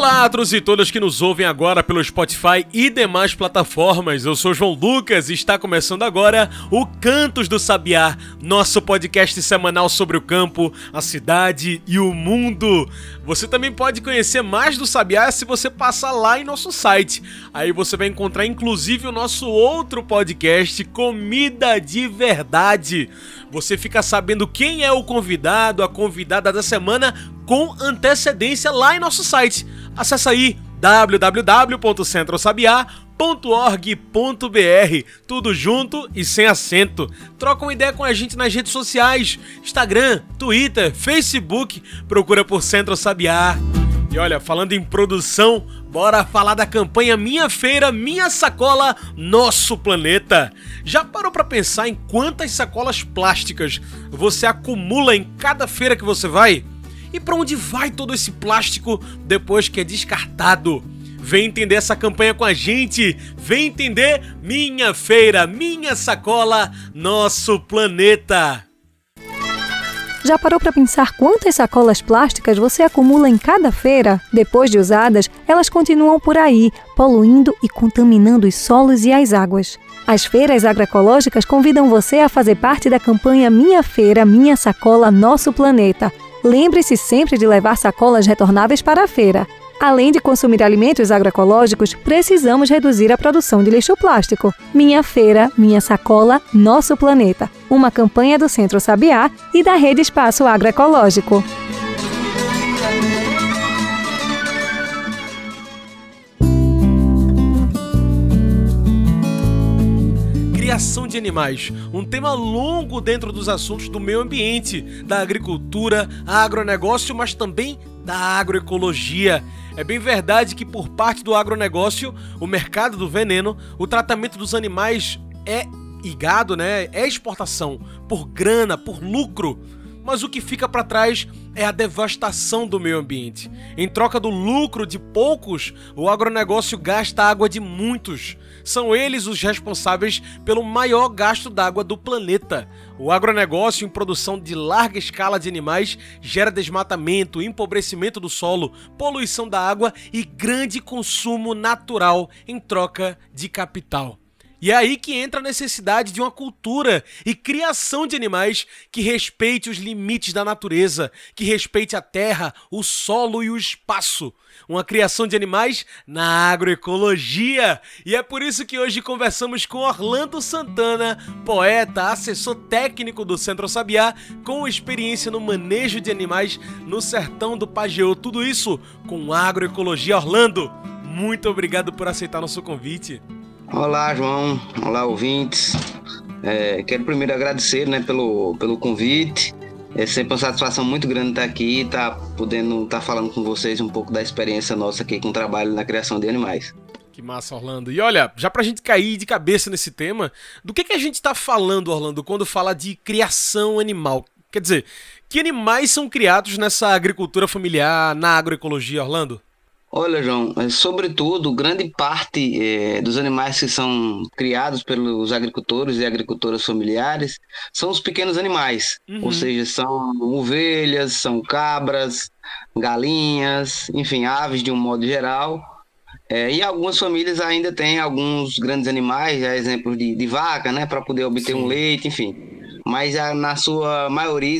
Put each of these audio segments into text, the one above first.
Olá a todos e todas que nos ouvem agora pelo Spotify e demais plataformas. Eu sou João Lucas e está começando agora o Cantos do Sabiá, nosso podcast semanal sobre o campo, a cidade e o mundo. Você também pode conhecer mais do Sabiá se você passar lá em nosso site. Aí você vai encontrar inclusive o nosso outro podcast, Comida de Verdade. Você fica sabendo quem é o convidado, a convidada da semana com antecedência lá em nosso site. Acesse aí www.centrosabiá.org.br, tudo junto e sem acento. Troca uma ideia com a gente nas redes sociais, Instagram, Twitter, Facebook, procura por Centro Sabiá. E olha, falando em produção, bora falar da campanha Minha Feira, Minha Sacola, Nosso Planeta. Já parou para pensar em quantas sacolas plásticas você acumula em cada feira que você vai? E para onde vai todo esse plástico depois que é descartado? Vem entender essa campanha com a gente. Vem entender Minha Feira, Minha Sacola, Nosso Planeta. Já parou para pensar quantas sacolas plásticas você acumula em cada feira? Depois de usadas, elas continuam por aí, poluindo e contaminando os solos e as águas. As feiras agroecológicas convidam você a fazer parte da campanha Minha Feira, Minha Sacola, Nosso Planeta. Lembre-se sempre de levar sacolas retornáveis para a feira. Além de consumir alimentos agroecológicos, precisamos reduzir a produção de lixo plástico. Minha Feira, Minha Sacola, Nosso Planeta. Uma campanha do Centro Sabiá e da Rede Espaço Agroecológico. Criação de animais, um tema longo dentro dos assuntos do meio ambiente, da agricultura, agronegócio, mas também da agroecologia. É bem verdade que por parte do agronegócio, o mercado do veneno, o tratamento dos animais é e gado, né, é exportação por grana, por lucro mas o que fica para trás é a devastação do meio ambiente. Em troca do lucro de poucos, o agronegócio gasta água de muitos. São eles os responsáveis pelo maior gasto d'água do planeta. O agronegócio, em produção de larga escala de animais, gera desmatamento, empobrecimento do solo, poluição da água e grande consumo natural em troca de capital. E é aí que entra a necessidade de uma cultura e criação de animais que respeite os limites da natureza, que respeite a terra, o solo e o espaço. Uma criação de animais na agroecologia. E é por isso que hoje conversamos com Orlando Santana, poeta, assessor técnico do Centro Sabiá, com experiência no manejo de animais no sertão do Pajeú. Tudo isso com agroecologia. Orlando, muito obrigado por aceitar nosso convite. Olá, João. Olá, ouvintes. É, quero primeiro agradecer né, pelo, pelo convite. É sempre uma satisfação muito grande estar aqui estar podendo estar falando com vocês um pouco da experiência nossa aqui com o trabalho na criação de animais. Que massa, Orlando. E olha, já pra gente cair de cabeça nesse tema, do que, que a gente está falando, Orlando, quando fala de criação animal? Quer dizer, que animais são criados nessa agricultura familiar, na agroecologia, Orlando? Olha, João, é, sobretudo, grande parte é, dos animais que são criados pelos agricultores e agricultoras familiares são os pequenos animais, uhum. ou seja, são ovelhas, são cabras, galinhas, enfim, aves de um modo geral. É, e algumas famílias ainda têm alguns grandes animais, a exemplo de, de vaca, né, para poder obter Sim. um leite, enfim. Mas a, na sua maioria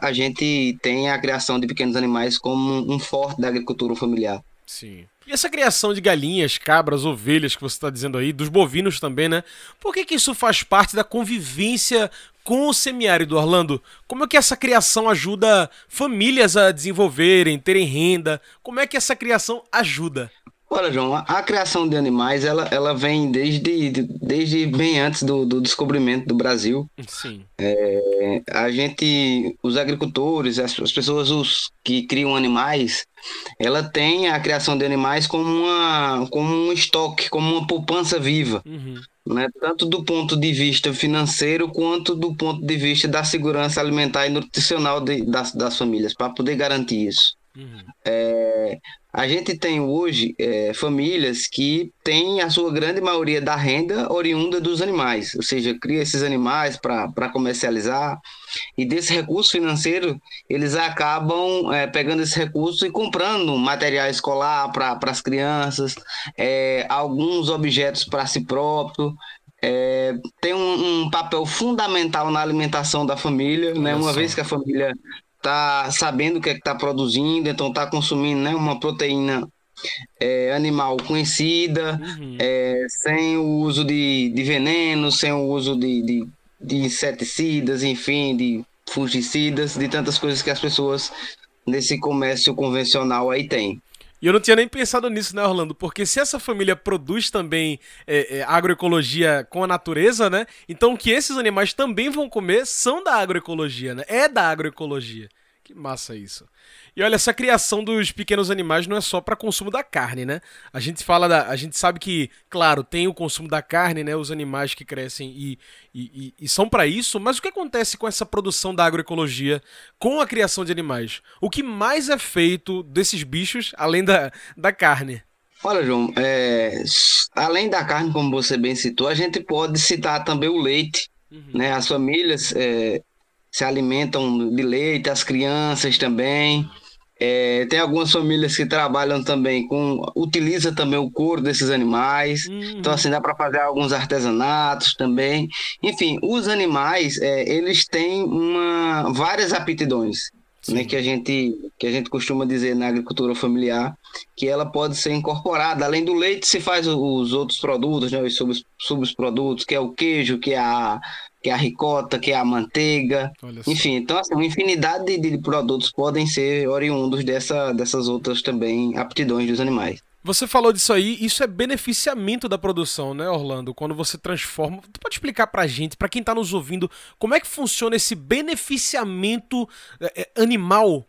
a gente tem a criação de pequenos animais como um forte da agricultura familiar. Sim. E essa criação de galinhas, cabras, ovelhas que você está dizendo aí, dos bovinos também, né? Por que, que isso faz parte da convivência com o semiárido, Orlando? Como é que essa criação ajuda famílias a desenvolverem, terem renda? Como é que essa criação ajuda? Olha, João, a, criação de animais, ela, ela vem desde, desde bem antes do, do descobrimento do Brasil. Sim. É, a gente, os agricultores, as, as, pessoas os, que criam animais, ela tem a criação de animais como, uma, como um estoque, como uma poupança viva. Uhum. né, tanto do ponto de vista financeiro quanto do ponto de vista da segurança alimentar e nutricional de, das, das famílias, para poder garantir isso. Uhum. É, a gente tem hoje é, famílias que têm a sua grande maioria da renda oriunda dos animais, ou seja, cria esses animais para comercializar e desse recurso financeiro eles acabam é, pegando esse recurso e comprando material escolar para as crianças, é, alguns objetos para si próprio. É, tem um, um, papel fundamental na alimentação da família, né? Uma vez que a família tá sabendo o que é que está produzindo, então está consumindo né, uma proteína é, animal conhecida, uhum. é, sem o uso de, de veneno, sem o uso de, de, de inseticidas, enfim, de fungicidas, de tantas coisas que as pessoas nesse comércio convencional aí têm. E eu não tinha nem pensado nisso, né, Orlando? Porque se essa família produz também é, é, agroecologia com a natureza, né? Então o que esses animais também vão comer são da agroecologia, né? É da agroecologia. Que massa isso. E olha, essa criação dos pequenos animais não é só para consumo da carne, né? A gente fala da, a gente sabe que, claro, tem o consumo da carne, né? Os animais que crescem e, e, e, são para isso. Mas o que acontece com essa produção da agroecologia, com a criação de animais? O que mais é feito desses bichos além da, da carne? Olha, João, é, além da carne, como você bem citou, a gente pode citar também o leite. Uhum. Né? As famílias é, se alimentam de leite, as crianças também. É, tem algumas famílias que trabalham também com. utiliza também o couro desses animais. Uhum. Então, assim, dá para fazer alguns artesanatos também. Enfim, os animais, é, eles têm uma, várias aptidões. Né, que a gente que a gente costuma dizer na agricultura familiar que ela pode ser incorporada além do leite se faz os outros produtos né, os subprodutos que é o queijo que é a que é a ricota, que é a manteiga. Enfim, então assim, uma infinidade de, de, produtos podem ser oriundos dessa, dessas outras também aptidões dos animais. Você falou disso aí, isso é beneficiamento da produção, né, Orlando? Quando você transforma. Tu pode explicar pra gente, pra quem tá nos ouvindo, como é que funciona esse beneficiamento é, é animal?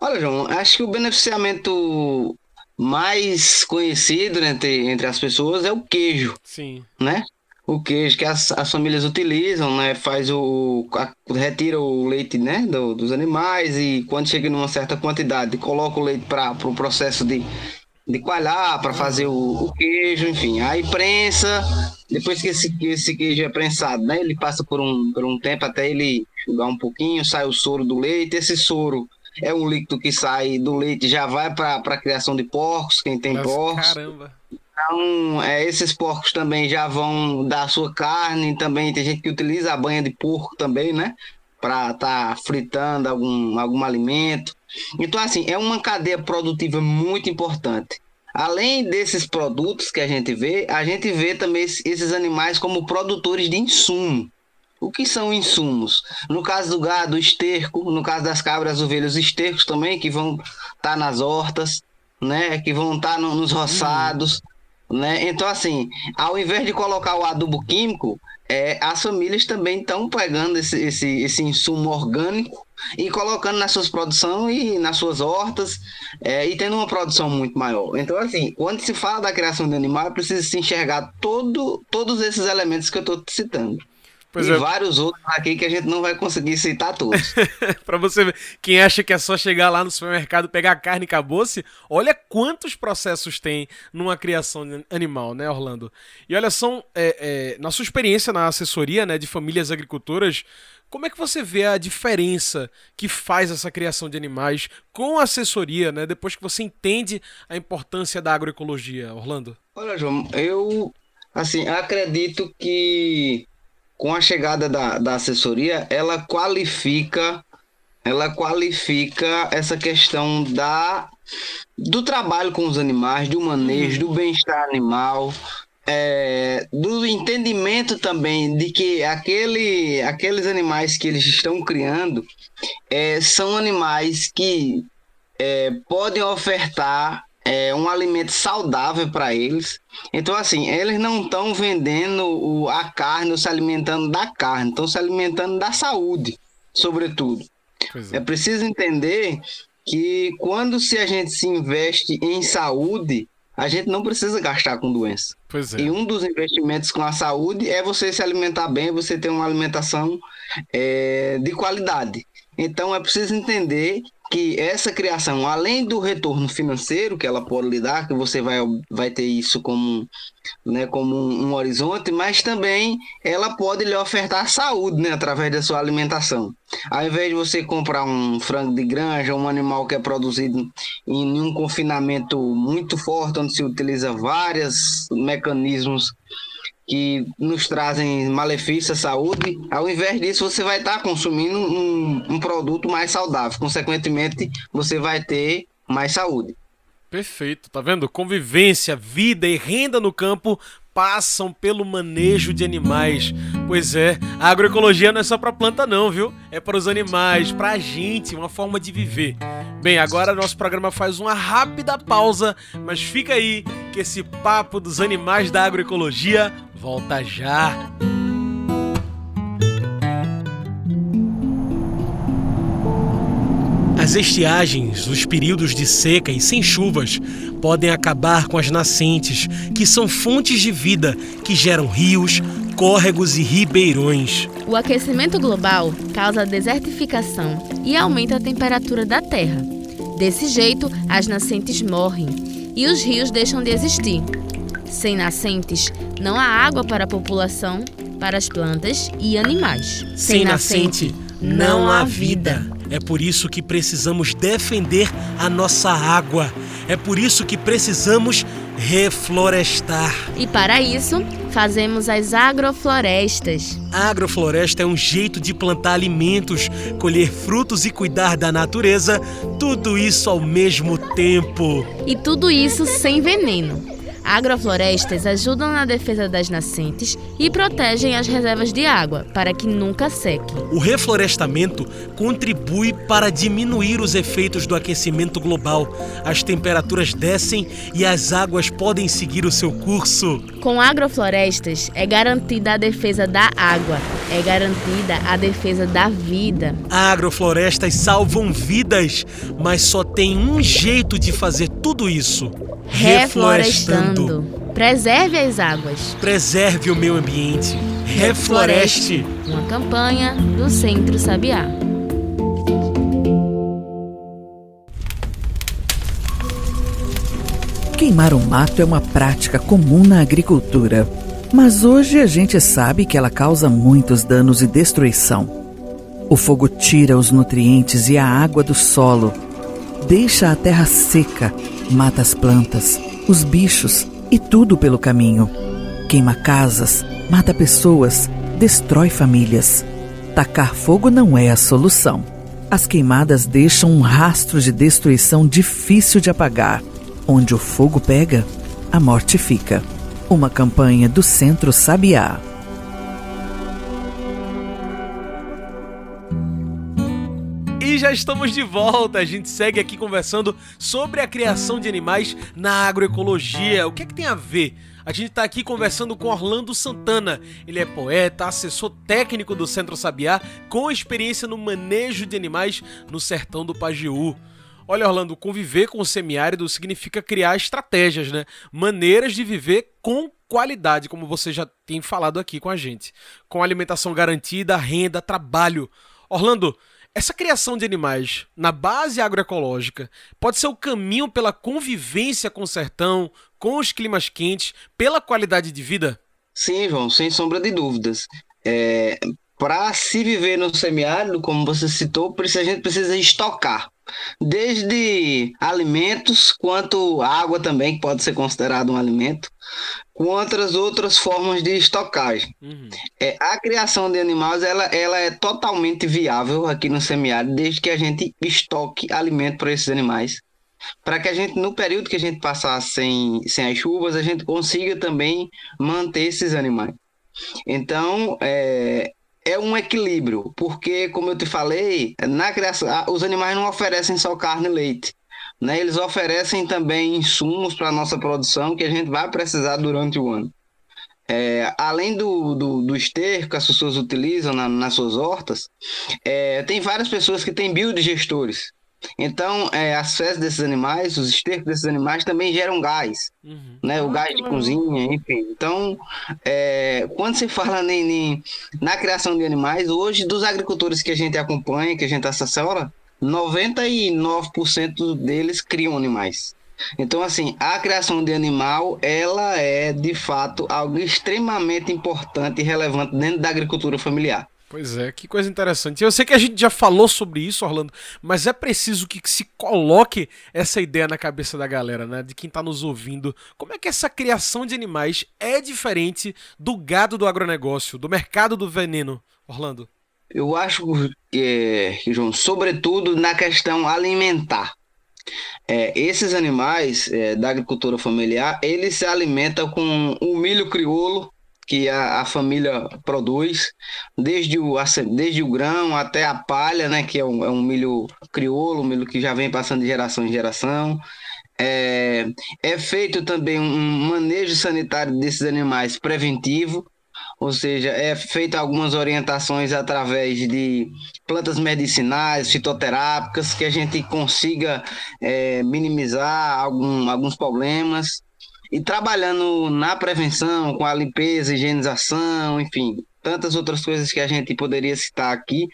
Olha, João, acho que o beneficiamento mais conhecido né, entre, entre as pessoas é o queijo. Sim. Né? O queijo que as, as famílias utilizam, né? Faz o. A, retira o leite né? Do, dos animais e quando chega numa certa quantidade, coloca o leite para o pro processo de, de coalhar, para fazer o, o, queijo, enfim. Aí prensa, depois que esse, esse queijo é prensado, né? Ele passa por um, por um tempo até ele jogar um pouquinho, sai o soro do leite. Esse soro é um líquido que sai do leite, já vai para a criação de porcos, quem tem Nossa, porcos. Caramba então, é, esses porcos também já vão dar sua carne, também tem gente que utiliza a banha de porco também, né? Para estar tá fritando algum, algum alimento. Então, assim, é uma cadeia produtiva muito importante. Além desses produtos que a gente vê, a gente vê também esses animais como produtores de insumo. O que são insumos? No caso do gado, esterco, no caso das cabras, ovelhas, estercos também, que vão estar tá nas hortas, né? Que vão estar tá no, nos roçados. Né? Então, assim, ao invés de colocar o adubo químico, é, as famílias também estão pegando esse, esse, esse insumo orgânico e colocando nas suas produções e nas suas hortas é, e tendo uma produção muito maior. Então, assim, quando se fala da criação de animal, precisa se enxergar todo, todos esses elementos que eu estou citando. Pois e é. vários outros aqui que a gente não vai conseguir citar todos. para você ver, quem acha que é só chegar lá no supermercado, pegar a carne e acabou-se, olha quantos processos tem numa criação animal, né, Orlando? E olha, são, é, é, na sua experiência na assessoria né, de famílias agricultoras, como é que você vê a diferença que faz essa criação de animais com a assessoria, né? Depois que você entende a importância da agroecologia, Orlando? Olha, João, eu assim acredito que com a chegada da, da assessoria, ela qualifica ela qualifica essa questão da do trabalho com os animais, do manejo, do bem-estar animal, é, do entendimento também de que aquele, aqueles animais que eles estão criando é, são animais que é, podem ofertar é, um alimento saudável para eles. Então, assim, eles não estão vendendo o, a carne ou se alimentando da carne, estão se alimentando da saúde, sobretudo. É. é preciso entender que quando se a gente se investe em saúde, a gente não precisa gastar com doença. É. E um dos investimentos com a saúde é você se alimentar bem, você ter uma alimentação é, de qualidade. Então é preciso entender que essa criação, além do retorno financeiro que ela pode lhe dar, que você vai, vai ter isso como, né, como um, um horizonte, mas também ela pode lhe ofertar saúde né, através da sua alimentação. Ao invés de você comprar um frango de granja, um animal que é produzido em um confinamento muito forte, onde se utiliza vários mecanismos que nos trazem malefícios à saúde, ao invés disso você vai estar consumindo um, um produto mais saudável. Consequentemente, você vai ter mais saúde. Perfeito, tá vendo? Convivência, vida e renda no campo passam pelo manejo de animais. Pois é, a agroecologia não é só para planta não, viu? É para os animais, para a gente, uma forma de viver. Bem, agora nosso programa faz uma rápida pausa, mas fica aí que esse papo dos animais da agroecologia volta já. As estiagens, os períodos de seca e sem chuvas, podem acabar com as nascentes, que são fontes de vida que geram rios, córregos e ribeirões. O aquecimento global causa desertificação e aumenta a temperatura da Terra. Desse jeito, as nascentes morrem e os rios deixam de existir. Sem nascentes, não há água para a população, para as plantas e animais. Sem, nascente, não há vida. É por isso que precisamos defender a nossa água. É por isso que precisamos reflorestar. E para isso, fazemos as agroflorestas. A agrofloresta é um jeito de plantar alimentos, colher frutos e cuidar da natureza, tudo isso ao mesmo tempo. E tudo isso sem veneno. Agroflorestas ajudam na defesa das nascentes e protegem as reservas de água para que nunca sequem. O reflorestamento contribui para diminuir os efeitos do aquecimento global. As temperaturas descem e as águas podem seguir o seu curso. Com agroflorestas é garantida a defesa da água, é garantida a defesa da vida. Agroflorestas salvam vidas, mas só tem um jeito de fazer tudo isso reflorestando. Preserve as águas. Preserve o meio ambiente. Refloreste. Uma campanha do Centro Sabiá. Queimar o mato é uma prática comum na agricultura, mas hoje a gente sabe que ela causa muitos danos e destruição. O fogo tira os nutrientes e a água do solo, deixa a terra seca mata as plantas, os bichos e tudo pelo caminho. Queima casas, mata pessoas, destrói famílias. Tacar fogo não é a solução. As queimadas deixam um rastro de destruição difícil de apagar. Onde o fogo pega, a morte fica. Uma campanha do Centro Sabiá. Já estamos de volta. A gente segue aqui conversando sobre a criação de animais na agroecologia. O que é que tem a ver? A gente está aqui conversando com Orlando Santana. Ele é poeta, assessor técnico do Centro Sabiá, com experiência no manejo de animais no sertão do Pajeú. Olha, Orlando, conviver com o semiárido significa criar estratégias, né? Maneiras de viver com qualidade, como você já tem falado aqui com a gente. Com alimentação garantida, renda, trabalho. Orlando, essa criação de animais na base agroecológica pode ser o caminho pela convivência com o sertão, com os climas quentes, pela qualidade de vida? Sim, João, sem sombra de dúvidas. É, Para se viver no semiárido, como você citou, a gente precisa estocar. Desde alimentos, quanto água também, que pode ser considerado um alimento, outras outras formas de estocagem. Uhum. É, a criação de animais ela, ela é totalmente viável aqui no semiárido, desde que a gente estoque alimento para esses animais. Para que a gente, no período que a gente passar sem, sem as chuvas, a gente consiga também manter esses animais. Então, é, é um equilíbrio, porque, como eu te falei, na criação, os animais não oferecem só carne e leite. Né? Eles oferecem também insumos para a nossa produção que a gente vai precisar durante o ano. É, além do, do, do, esterco que as pessoas utilizam na, nas suas hortas, é, tem várias pessoas que têm biodigestores. Então, é, as fezes desses animais, os estercos desses animais também geram gás, uhum. né? O ah, gás de cozinha, enfim. Então, é, quando se fala nem, nem, na criação de animais, hoje, dos agricultores que a gente acompanha, que a gente assessora, 99% deles criam animais. Então, assim, a criação de animal, ela é, de fato, algo extremamente importante e relevante dentro da agricultura familiar. Pois é, que coisa interessante. Eu sei que a gente já falou sobre isso, Orlando, mas é preciso que se coloque essa ideia na cabeça da galera, né? De quem está nos ouvindo. Como é que essa criação de animais é diferente do gado do agronegócio, do mercado do veneno, Orlando? Eu acho que, João, sobretudo na questão alimentar. É, esses animais é, da agricultura familiar, eles se alimentam com o milho crioulo, que a, a, família produz, desde o, desde o grão até a palha, né, que é um, é um milho crioulo, um milho que já vem passando de geração em geração. É, é feito também um manejo sanitário desses animais preventivo, ou seja, é feita algumas orientações através de plantas medicinais, fitoterápicas, que a gente consiga é, minimizar algum, alguns problemas e trabalhando na prevenção, com a limpeza, higienização, enfim, tantas outras coisas que a gente poderia citar aqui,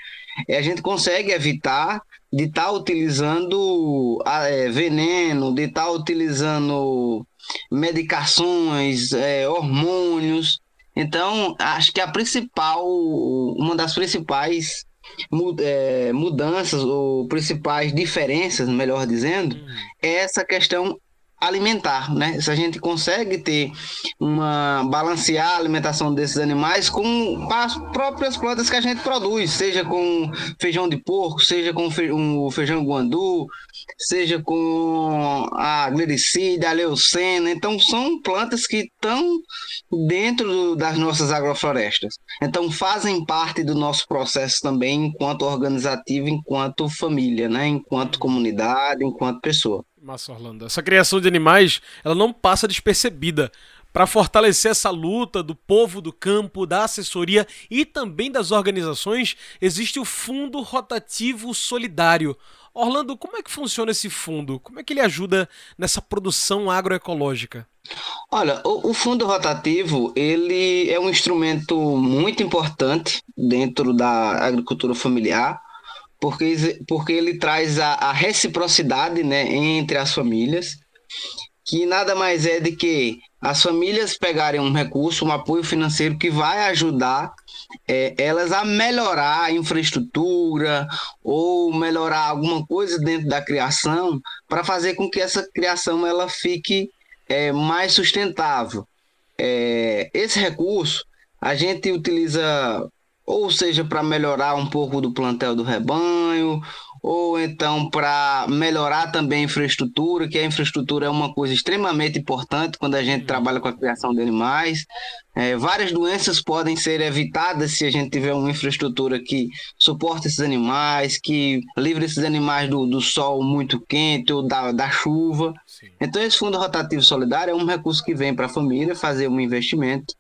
a gente consegue evitar de estar tá utilizando é, veneno, de estar tá utilizando medicações, é, hormônios. Então, acho que a principal, uma das principais é, mudanças ou principais diferenças, melhor dizendo, hum. é essa questão alimentar, né? Se a gente consegue ter uma balancear a alimentação desses animais com as próprias plantas que a gente produz, seja com feijão de porco, seja com o feijão guandu, seja com a glericida, a leucena, então são plantas que estão dentro das nossas agroflorestas. Então fazem parte do nosso processo também enquanto organizativo, enquanto família, né? Enquanto comunidade, enquanto pessoa. Massa, Orlando. Essa criação de animais, ela não passa despercebida. Para fortalecer essa luta do povo do campo, da assessoria e também das organizações, existe o Fundo Rotativo Solidário. Orlando, como é que funciona esse fundo? Como é que ele ajuda nessa produção agroecológica? Olha, o, o, fundo rotativo ele é um instrumento muito importante dentro da agricultura familiar porque, porque ele traz a, a reciprocidade né, entre as famílias, que nada mais é de que as famílias pegarem um recurso, um apoio financeiro que vai ajudar é, elas a melhorar a infraestrutura ou melhorar alguma coisa dentro da criação para fazer com que essa criação ela fique é, mais sustentável. É, esse recurso a gente utiliza ou seja para melhorar um pouco do plantel do rebanho, ou então para melhorar também a infraestrutura, que a infraestrutura é uma coisa extremamente importante quando a gente uhum. trabalha com a criação de animais. É, várias doenças podem ser evitadas se a gente tiver uma infraestrutura que suporte esses animais, que livre esses animais do, do sol muito quente ou da, da chuva. Sim. Então, esse Fundo Rotativo Solidário é um recurso que vem para a família fazer um investimento.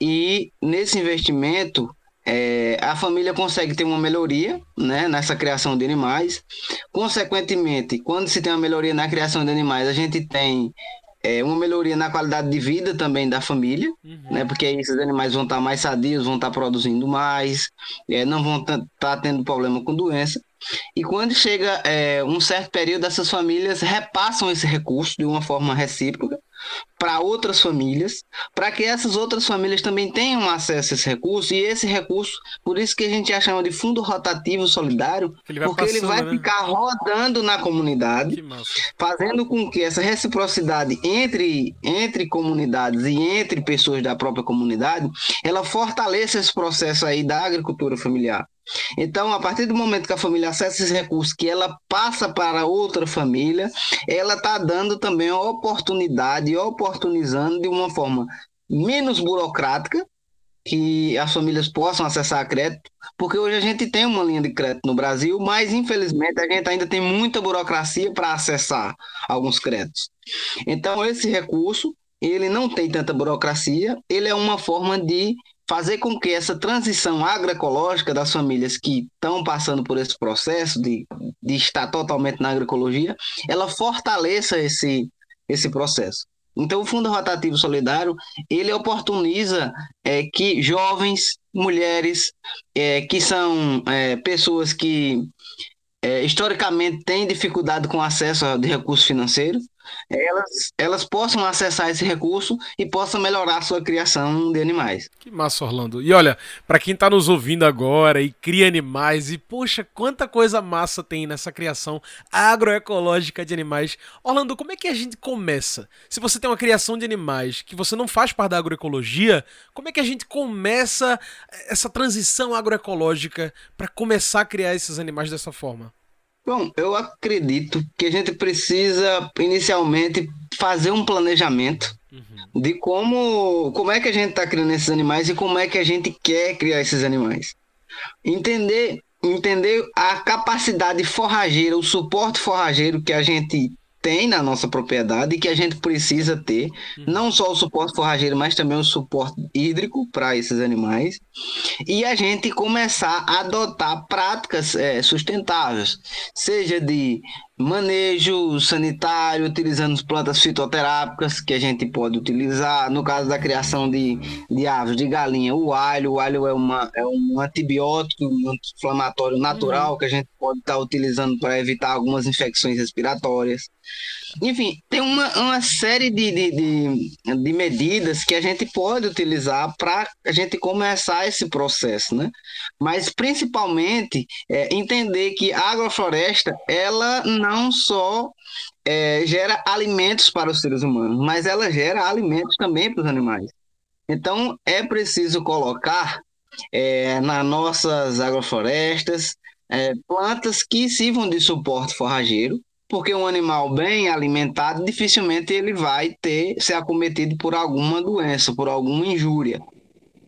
E nesse investimento, é, a família consegue ter uma melhoria né, nessa criação de animais. Consequentemente, quando se tem uma melhoria na criação de animais, a gente tem é, uma melhoria na qualidade de vida também da família, uhum. né, porque esses animais vão estar mais sadios, vão estar produzindo mais, é, não vão estar tendo problema com doença. E quando chega é, um certo período, essas famílias repassam esse recurso de uma forma recíproca para outras famílias, para que essas outras famílias também tenham acesso a esse recurso, e esse recurso, por isso que a gente chama de fundo rotativo solidário, ele porque passando, ele vai né? ficar rodando na comunidade, fazendo com que essa reciprocidade entre, entre comunidades e entre pessoas da própria comunidade, ela fortaleça esse processo aí da agricultura familiar. Então, a partir do momento que a família acessa esse recurso, que ela passa para outra família, ela está dando também a oportunidade, oportunizando de uma forma menos burocrática, que as famílias possam acessar crédito, porque hoje a gente tem uma linha de crédito no Brasil, mas infelizmente a gente ainda tem muita burocracia para acessar alguns créditos. Então esse recurso, ele não tem tanta burocracia, ele é uma forma de fazer com que essa transição agroecológica das famílias que estão passando por esse processo de, de estar totalmente na agroecologia, ela fortaleça esse, esse processo. Então, o Fundo Rotativo Solidário, ele oportuniza é, que jovens, mulheres, é, que são é, pessoas que é, historicamente têm dificuldade com acesso de recursos financeiros, elas, elas possam acessar esse recurso e possam melhorar a sua criação de animais. Que massa, Orlando. E olha, para quem está nos ouvindo agora e cria animais, e poxa, quanta coisa massa tem nessa criação agroecológica de animais. Orlando, como é que a gente começa? Se você tem uma criação de animais que você não faz parte da agroecologia, como é que a gente começa essa transição agroecológica para começar a criar esses animais dessa forma? Bom, eu acredito que a gente precisa inicialmente fazer um planejamento uhum. de como, como é que a gente está criando esses animais e como é que a gente quer criar esses animais. Entender, entender a capacidade forrageira, o suporte forrageiro que a gente tem na nossa propriedade e que a gente precisa ter, uhum. não só o suporte forrageiro, mas também o suporte hídrico para esses animais, e a gente começar a adotar práticas é, sustentáveis, seja de manejo sanitário, utilizando plantas fitoterápicas que a gente pode utilizar. No caso da criação de, de aves, de galinha, o alho. O alho é, uma, é um antibiótico, um anti-inflamatório natural uhum. que a gente pode estar tá utilizando para evitar algumas infecções respiratórias. Enfim, tem uma, uma série de, de, de, de medidas que a gente pode utilizar para a gente começar esse processo, né? Mas principalmente é, entender que a agrofloresta ela não só é, gera alimentos para os seres humanos, mas ela gera alimentos também para os animais. Então é preciso colocar é, nas nossas agroflorestas é, plantas que sirvam de suporte forrageiro porque um animal bem alimentado dificilmente ele vai ter ser acometido por alguma doença, por alguma injúria.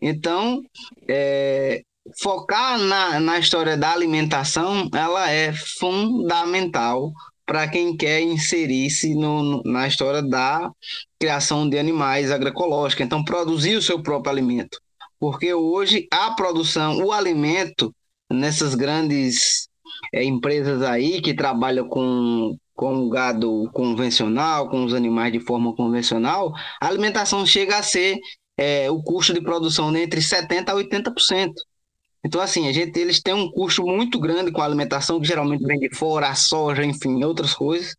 Então, é, focar na, na história da alimentação, ela é fundamental para quem quer inserir-se na história da criação de animais agroecológicos. Então, produzir o seu próprio alimento. Porque hoje a produção, o alimento nessas grandes é, empresas aí que trabalham com, com gado convencional, com os animais de forma convencional, a alimentação chega a ser é, o custo de produção de entre 70% a 80%. Então, assim, a gente, eles têm um custo muito grande com a alimentação, que geralmente vem de fora, a soja, enfim, outras coisas.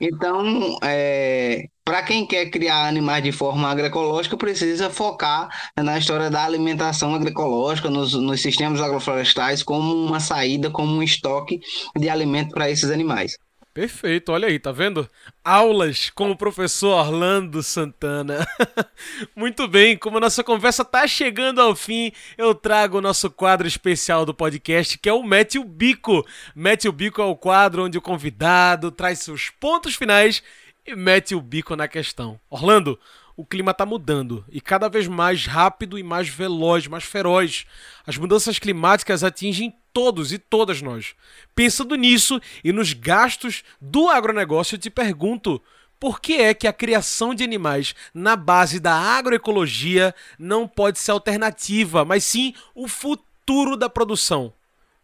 Então, é, para quem quer criar animais de forma agroecológica, precisa focar na história da alimentação agroecológica, nos, nos sistemas agroflorestais, como uma saída, como um estoque de alimento para esses animais. Perfeito, olha aí, tá vendo? Aulas com o professor Orlando Santana. Muito bem, como a nossa conversa tá chegando ao fim, eu trago o nosso quadro especial do podcast, que é o Mete o Bico. Mete o Bico é o quadro onde o convidado traz seus pontos finais e mete o bico na questão. Orlando, o clima está mudando e cada vez mais rápido e mais veloz, mais feroz. As mudanças climáticas atingem todos e todas nós. Pensando nisso e nos gastos do agronegócio, te pergunto: por que é que a criação de animais na base da agroecologia não pode ser alternativa, mas sim o futuro da produção?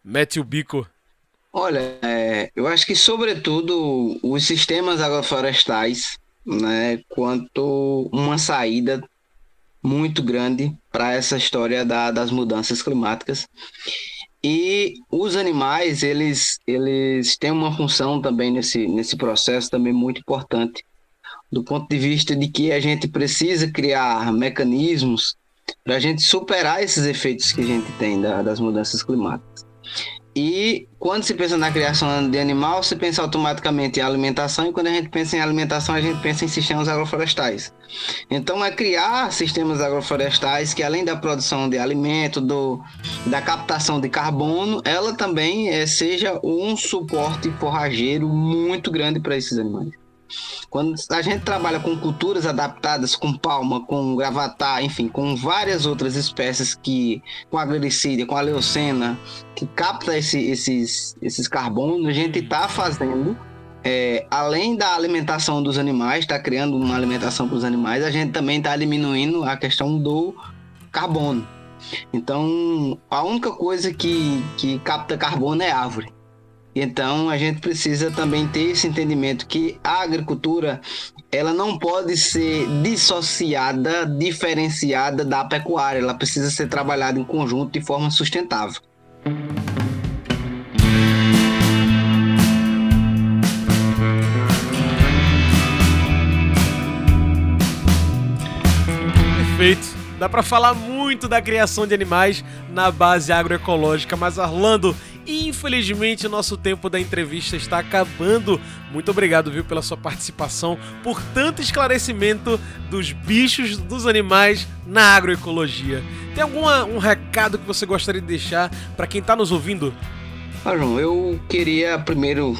Mete o bico. Olha, é, eu acho que, sobretudo, os sistemas agroflorestais, né, quanto uma saída muito grande para essa história da, das mudanças climáticas. E os animais, eles, eles têm uma função também nesse, nesse processo também muito importante, do ponto de vista de que a gente precisa criar mecanismos para a gente superar esses efeitos que a gente tem da, das mudanças climáticas. E quando se pensa na criação de animal, se pensa automaticamente em alimentação, e quando a gente pensa em alimentação, a gente pensa em sistemas agroflorestais. Então, é criar sistemas agroflorestais que, além da produção de alimento, do, da captação de carbono, ela também é, seja um suporte forrageiro muito grande para esses animais. Quando a gente trabalha com culturas adaptadas, com palma, com gravatar, enfim, com várias outras espécies que, com a glicídia, com a leucena, que capta esse, esses, esses carbonos, a gente está fazendo é, além da alimentação dos animais, está criando uma alimentação para os animais, a gente também está diminuindo a questão do carbono. Então, a única coisa que, que capta carbono é árvore. Então, a gente precisa também ter esse entendimento que a agricultura ela não pode ser dissociada, diferenciada da pecuária. Ela precisa ser trabalhada em conjunto de forma sustentável. Perfeito. Dá para falar muito da criação de animais na base agroecológica, mas Orlando, infelizmente nosso tempo da entrevista está acabando. Muito obrigado, viu, pela sua participação, por tanto esclarecimento dos bichos, dos animais na agroecologia. Tem algum um recado que você gostaria de deixar para quem está nos ouvindo? Ah, João, eu queria primeiro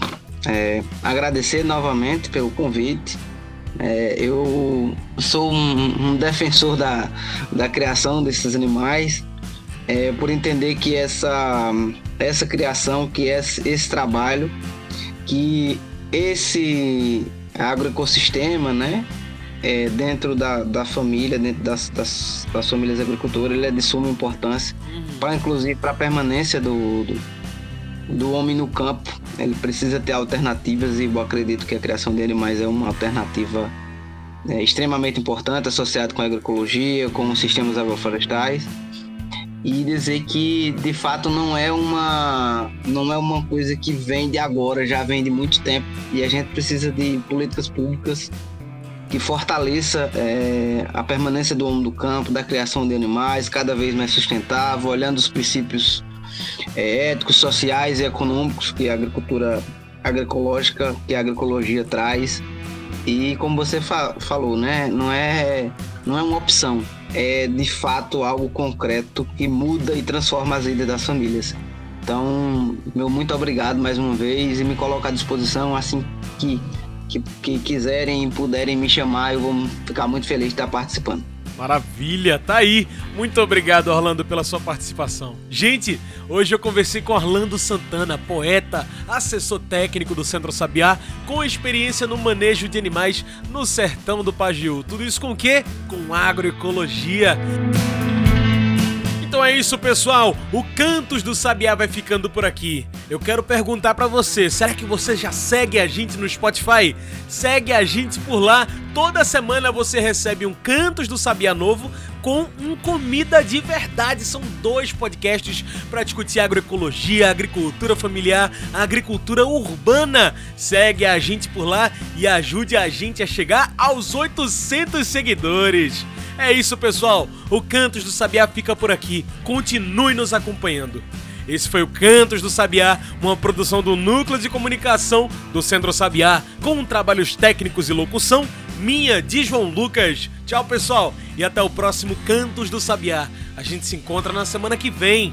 é, agradecer novamente pelo convite é, eu sou um, um, defensor da, da criação desses animais, é, por entender que essa, essa criação, que esse, esse trabalho, que esse agroecossistema, né, é, dentro da, da família, dentro das, das, das famílias agricultoras, ele é de suma importância, uhum. para inclusive para a permanência do, do, do homem no campo ele precisa ter alternativas e eu acredito que a criação de animais é uma alternativa é, extremamente importante associada com a agroecologia, com os sistemas agroflorestais e dizer que de fato não é uma não é uma coisa que vem de agora, já vem de muito tempo e a gente precisa de políticas públicas que fortaleça é, a permanência do homem do campo, da criação de animais cada vez mais sustentável, olhando os princípios é, éticos, sociais e econômicos que a agricultura agroecológica, que a agroecologia traz. E como você fa falou, né, não é não é uma opção, é de fato algo concreto que muda e transforma as vidas das famílias. Então, meu muito obrigado mais uma vez e me coloco à disposição assim que, que, que quiserem e puderem me chamar, eu vou ficar muito feliz de estar participando. Maravilha, tá aí. Muito obrigado, Orlando, pela sua participação. Gente, hoje eu conversei com Orlando Santana, poeta, assessor técnico do Centro Sabiá, com experiência no manejo de animais no sertão do Pajiú. Tudo isso com o quê? Com agroecologia. Então é isso, pessoal. O Cantos do Sabiá vai ficando por aqui. Eu quero perguntar para você, será que você já segue a gente no Spotify? Segue a gente por lá. Toda semana você recebe um Cantos do Sabiá novo com um Comida de Verdade. São dois podcasts para discutir agroecologia, agricultura familiar, agricultura urbana. Segue a gente por lá e ajude a gente a chegar aos 800 seguidores. É isso, pessoal. O Cantos do Sabiá fica por aqui. Continue nos acompanhando. Esse foi o Cantos do Sabiá, uma produção do Núcleo de Comunicação do Centro Sabiá, com trabalhos técnicos e locução minha de João Lucas. Tchau, pessoal, e até o próximo Cantos do Sabiá. A gente se encontra na semana que vem.